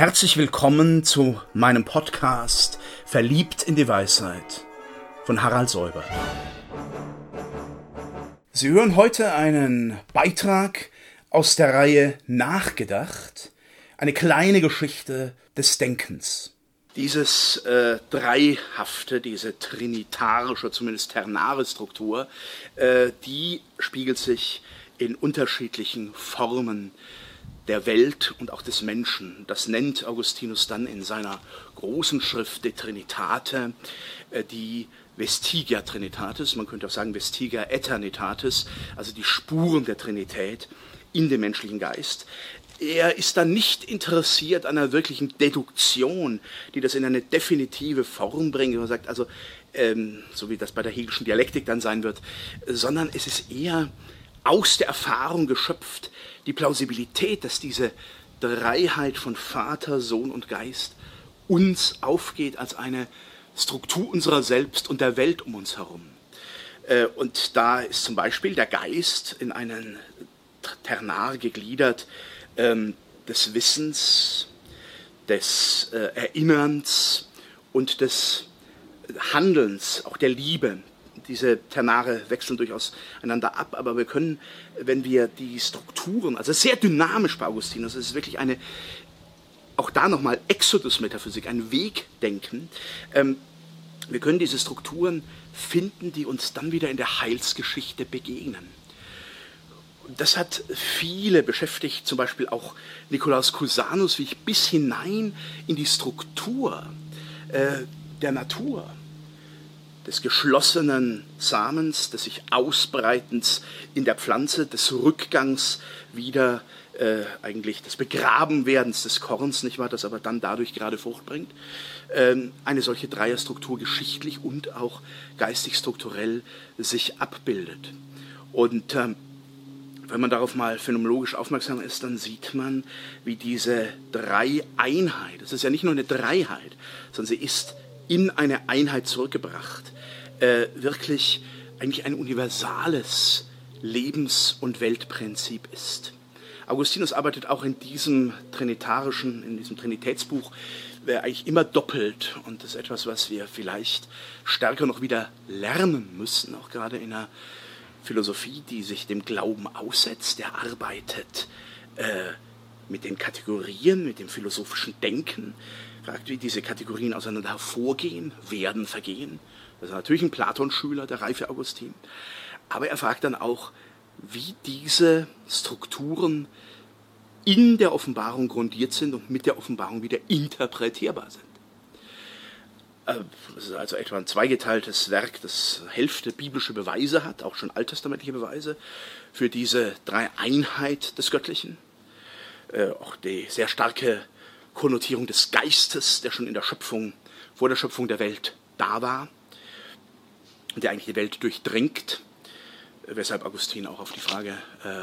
Herzlich willkommen zu meinem Podcast Verliebt in die Weisheit von Harald Säuber. Sie hören heute einen Beitrag aus der Reihe Nachgedacht, eine kleine Geschichte des Denkens. Dieses äh, Dreihafte, diese trinitarische, zumindest ternare Struktur, äh, die spiegelt sich in unterschiedlichen Formen der Welt und auch des Menschen. Das nennt Augustinus dann in seiner großen Schrift De Trinitate äh, die Vestigia Trinitatis, man könnte auch sagen Vestigia Eternitatis, also die Spuren der Trinität in dem menschlichen Geist. Er ist dann nicht interessiert an einer wirklichen Deduktion, die das in eine definitive Form bringt. Man sagt also, ähm, so wie das bei der Hegelischen Dialektik dann sein wird, sondern es ist eher aus der Erfahrung geschöpft, die Plausibilität, dass diese Dreiheit von Vater, Sohn und Geist uns aufgeht als eine Struktur unserer selbst und der Welt um uns herum. Äh, und da ist zum Beispiel der Geist in einen Ternar gegliedert ähm, des Wissens, des äh, Erinnerns und des Handelns, auch der Liebe diese Ternare wechseln durchaus einander ab, aber wir können, wenn wir die Strukturen, also sehr dynamisch bei Augustinus, es ist wirklich eine, auch da nochmal Exodus-Metaphysik, ein Wegdenken, ähm, wir können diese Strukturen finden, die uns dann wieder in der Heilsgeschichte begegnen. Das hat viele beschäftigt, zum Beispiel auch Nikolaus Cusanus, wie ich bis hinein in die Struktur äh, der Natur des geschlossenen Samens, des sich Ausbreitens in der Pflanze, des Rückgangs wieder äh, eigentlich des Begrabenwerdens des Korns, nicht wahr, das aber dann dadurch gerade Frucht bringt. Ähm, eine solche Dreierstruktur geschichtlich und auch geistig strukturell sich abbildet. Und ähm, wenn man darauf mal phänomenologisch aufmerksam ist, dann sieht man, wie diese Dreieinheit, es ist ja nicht nur eine Dreiheit, sondern sie ist in eine Einheit zurückgebracht, äh, wirklich eigentlich ein universales Lebens- und Weltprinzip ist. Augustinus arbeitet auch in diesem trinitarischen, in diesem Trinitätsbuch äh, eigentlich immer doppelt. Und das ist etwas, was wir vielleicht stärker noch wieder lernen müssen, auch gerade in einer Philosophie, die sich dem Glauben aussetzt, der arbeitet äh, mit den Kategorien, mit dem philosophischen Denken, fragt, wie diese Kategorien auseinander hervorgehen, werden, vergehen. Das ist natürlich ein Platon-Schüler, der reife Augustin. Aber er fragt dann auch, wie diese Strukturen in der Offenbarung grundiert sind und mit der Offenbarung wieder interpretierbar sind. Äh, das ist also etwa ein zweigeteiltes Werk, das Hälfte biblische Beweise hat, auch schon alttestamentliche Beweise für diese Dreieinheit des Göttlichen. Äh, auch die sehr starke Konnotierung des Geistes, der schon in der Schöpfung, vor der Schöpfung der Welt da war und der eigentlich die Welt durchdringt, weshalb Augustin auch auf die Frage, äh,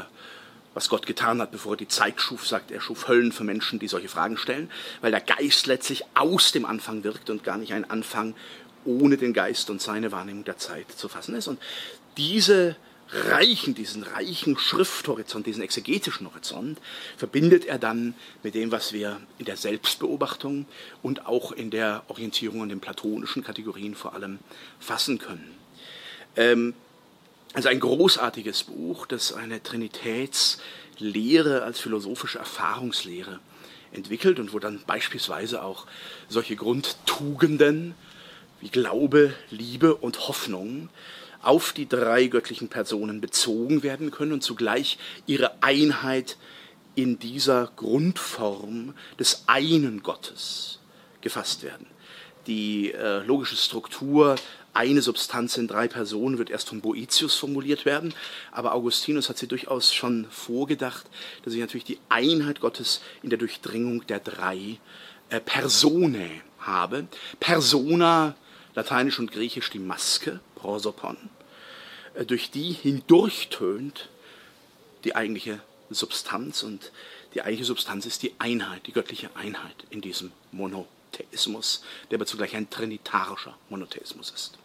was Gott getan hat, bevor er die Zeit schuf, sagt, er schuf Höllen für Menschen, die solche Fragen stellen, weil der Geist letztlich aus dem Anfang wirkt und gar nicht ein Anfang ohne den Geist und seine Wahrnehmung der Zeit zu fassen ist. Und diese reichen, diesen reichen Schrifthorizont, diesen exegetischen Horizont, verbindet er dann mit dem, was wir in der Selbstbeobachtung und auch in der Orientierung an den platonischen Kategorien vor allem fassen können. Ähm, also ein großartiges Buch, das eine Trinitätslehre als philosophische Erfahrungslehre entwickelt und wo dann beispielsweise auch solche Grundtugenden wie Glaube, Liebe und Hoffnung auf die drei göttlichen Personen bezogen werden können und zugleich ihre Einheit in dieser Grundform des einen Gottes gefasst werden. Die äh, logische Struktur, eine Substanz in drei Personen, wird erst von Boetius formuliert werden, aber Augustinus hat sie durchaus schon vorgedacht, dass ich natürlich die Einheit Gottes in der Durchdringung der drei äh, Personae habe. Persona, lateinisch und griechisch die Maske, prosopon, äh, durch die hindurchtönt die eigentliche Substanz. Und die eigentliche Substanz ist die Einheit, die göttliche Einheit in diesem Monotheismus, der aber zugleich ein trinitarischer Monotheismus ist.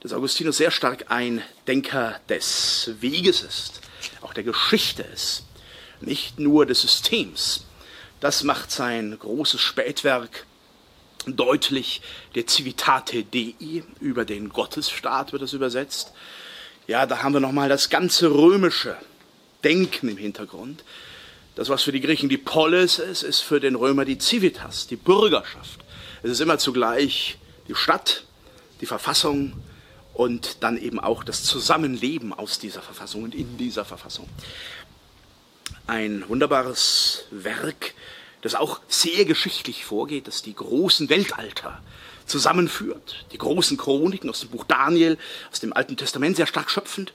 Dass Augustinus sehr stark ein Denker des Weges ist, auch der Geschichte ist, nicht nur des Systems, Das macht sein großes Spätwerk deutlich. Der Civitate Dei, über den Gottesstaat wird es übersetzt. Ja, da haben wir nochmal das ganze römische Denken im Hintergrund. Das, was für die Griechen die Polis ist, ist für den Römer die Civitas, die Bürgerschaft. Es ist immer zugleich die Stadt, die Verfassung und dann eben auch das Zusammenleben aus dieser Verfassung und in dieser Verfassung. Ein wunderbares Werk, das auch sehr geschichtlich vorgeht, das die großen Weltalter zusammenführt, die großen Chroniken aus dem Buch Daniel, aus dem Alten Testament sehr stark schöpfend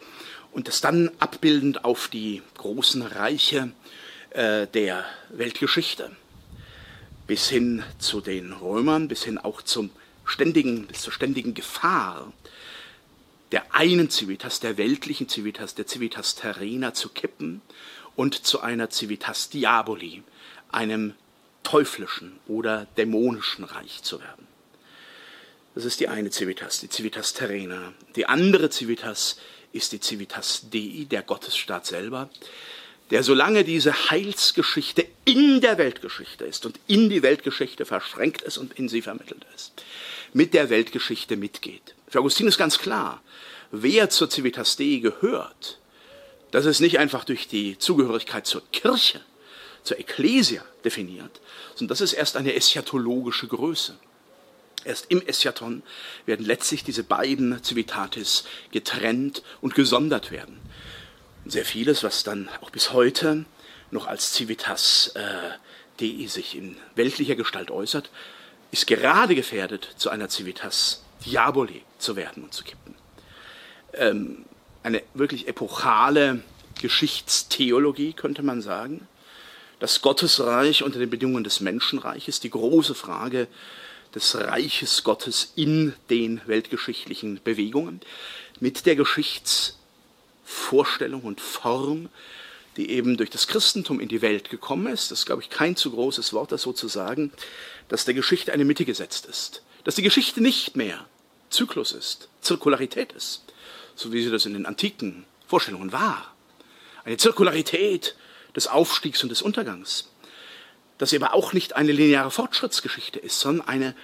und das dann abbildend auf die großen Reiche äh, der Weltgeschichte. Bis hin zu den Römern, bis hin auch zum ständigen, bis zur ständigen Gefahr der einen Civitas, der weltlichen Civitas, der Civitas terrena zu kippen und zu einer Civitas Diaboli, einem teuflischen oder dämonischen Reich zu werden. Das ist die eine Civitas, die Civitas terrena. Die andere Civitas ist die Civitas Dei, der Gottesstaat selber, der solange diese Heilsgeschichte in der Weltgeschichte ist und in die Weltgeschichte verschränkt ist und in sie vermittelt ist, mit der Weltgeschichte mitgeht. Für Augustin ist ganz klar, wer zur Civitas Dei gehört, das ist nicht einfach durch die Zugehörigkeit zur Kirche, zur Ekklesia definiert, sondern das ist erst eine eschatologische Größe. Erst im Eschaton werden letztlich diese beiden Civitatis getrennt und gesondert werden. Und sehr vieles, was dann auch bis heute noch als Civitas äh, Dei sich in weltlicher Gestalt äußert, ist gerade gefährdet, zu einer Civitas Diaboli zu werden und zu kippen. Ähm, eine wirklich epochale Geschichtstheologie, könnte man sagen. Das Gottesreich unter den Bedingungen des Menschenreiches, die große Frage des Reiches Gottes in den weltgeschichtlichen Bewegungen, mit der Geschichtsvorstellung und Form, die eben durch das Christentum in die Welt gekommen ist. Das ist, glaube ich, kein zu großes Wort, das so zu sagen, dass der Geschichte eine Mitte gesetzt ist. Dass die Geschichte nicht mehr Zyklus ist, Zirkularität ist, so wie sie das in den antiken Vorstellungen war. Eine Zirkularität des Aufstiegs und des Untergangs das aber auch nicht eine lineare Fortschrittsgeschichte ist, sondern eine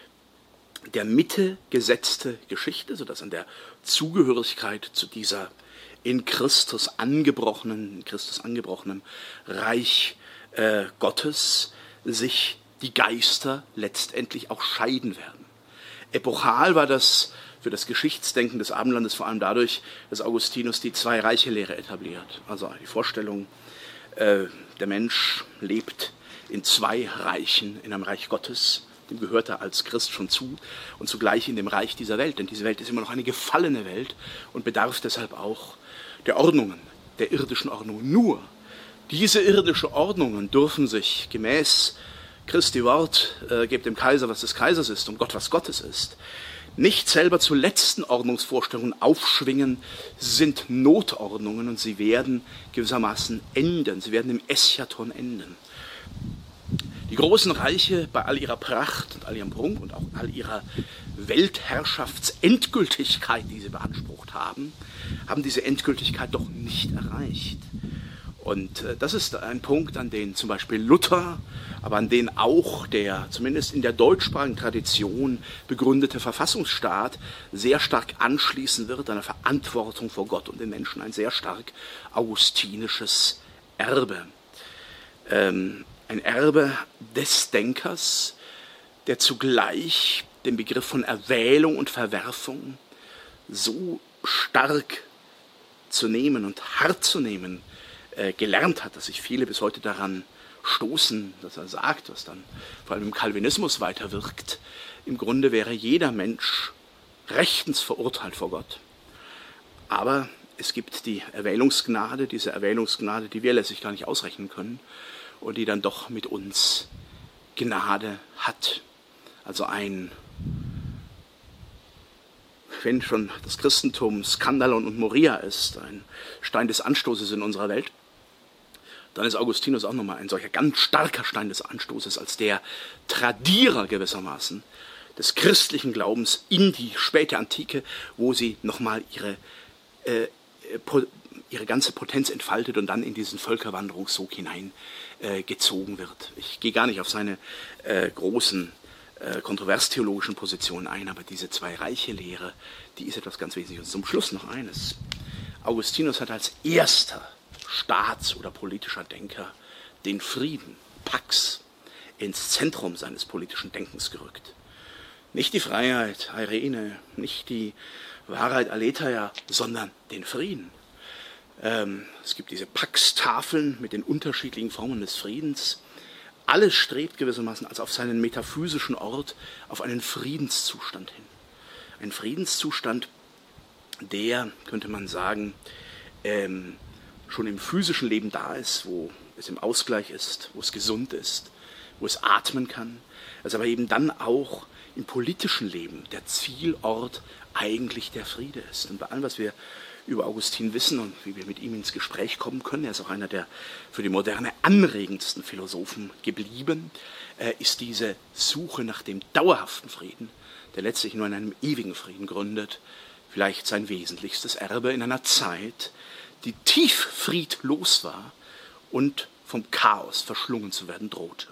der Mitte gesetzte Geschichte, sodass an der Zugehörigkeit zu dieser in Christus angebrochenen, in Christus angebrochenen Reich äh, Gottes sich die Geister letztendlich auch scheiden werden. Epochal war das für das Geschichtsdenken des Abendlandes vor allem dadurch, dass Augustinus die Zwei-Reiche-Lehre etabliert. Also die Vorstellung, äh, der Mensch lebt in zwei Reichen, in einem Reich Gottes, dem gehört er als Christ schon zu, und zugleich in dem Reich dieser Welt, denn diese Welt ist immer noch eine gefallene Welt und bedarf deshalb auch der Ordnungen, der irdischen Ordnungen. Nur diese irdischen Ordnungen dürfen sich gemäß Christi Wort, äh, gebt dem Kaiser, was des Kaisers ist und Gott, was Gottes ist, nicht selber zu letzten Ordnungsvorstellungen aufschwingen, sind Notordnungen und sie werden gewissermaßen enden, sie werden im Eschaton enden. Die großen Reiche bei all ihrer Pracht und all ihrem Prunk und auch all ihrer Weltherrschaftsendgültigkeit, die sie beansprucht haben, haben diese Endgültigkeit doch nicht erreicht. Und äh, das ist ein Punkt, an den zum Beispiel Luther, aber an den auch der zumindest in der deutschsprachigen Tradition begründete Verfassungsstaat sehr stark anschließen wird, eine Verantwortung vor Gott und den Menschen, ein sehr stark augustinisches Erbe. Ähm, ein Erbe des Denkers, der zugleich den Begriff von Erwählung und Verwerfung so stark zu nehmen und hart zu nehmen äh, gelernt hat, dass sich viele bis heute daran stoßen, dass er sagt, was dann vor allem im Calvinismus weiterwirkt. Im Grunde wäre jeder Mensch rechtens verurteilt vor Gott. Aber es gibt die Erwählungsgnade, diese Erwählungsgnade, die wir letztlich gar nicht ausrechnen können und die dann doch mit uns Gnade hat. Also ein, wenn schon das Christentum Skandalon und Moria ist, ein Stein des Anstoßes in unserer Welt, dann ist Augustinus auch nochmal ein solcher ganz starker Stein des Anstoßes als der Tradierer gewissermaßen des christlichen Glaubens in die späte Antike, wo sie nochmal ihre, äh, ihre ganze Potenz entfaltet und dann in diesen Völkerwanderungssog hinein äh, wird. Ich gehe gar nicht auf seine äh, großen äh, kontroverstheologischen Positionen ein, aber diese zwei reiche Lehre, die ist etwas ganz Wesentliches. Und zum Schluss noch eines. Augustinus hat als erster Staats- oder politischer Denker den Frieden, Pax, ins Zentrum seines politischen Denkens gerückt. Nicht die Freiheit, Irene, nicht die Wahrheit, Aletheia, sondern den Frieden. Ähm, es gibt diese Pax-Tafeln mit den unterschiedlichen Formen des Friedens. Alles strebt gewissermaßen als auf seinen metaphysischen Ort auf einen Friedenszustand hin. Ein Friedenszustand, der, könnte man sagen, ähm, schon im physischen Leben da ist, wo es im Ausgleich ist, wo es gesund ist, wo es atmen kann, also aber eben dann auch im politischen Leben der Zielort eigentlich der Friede ist. Und bei allem, was wir über Augustin wissen und wie wir mit ihm ins Gespräch kommen können, er ist auch einer der für die Moderne anregendsten Philosophen geblieben, äh, ist diese Suche nach dem dauerhaften Frieden, der letztlich nur in einem ewigen Frieden gründet, vielleicht sein wesentlichstes Erbe in einer Zeit, die tief friedlos war und vom Chaos verschlungen zu werden drohte.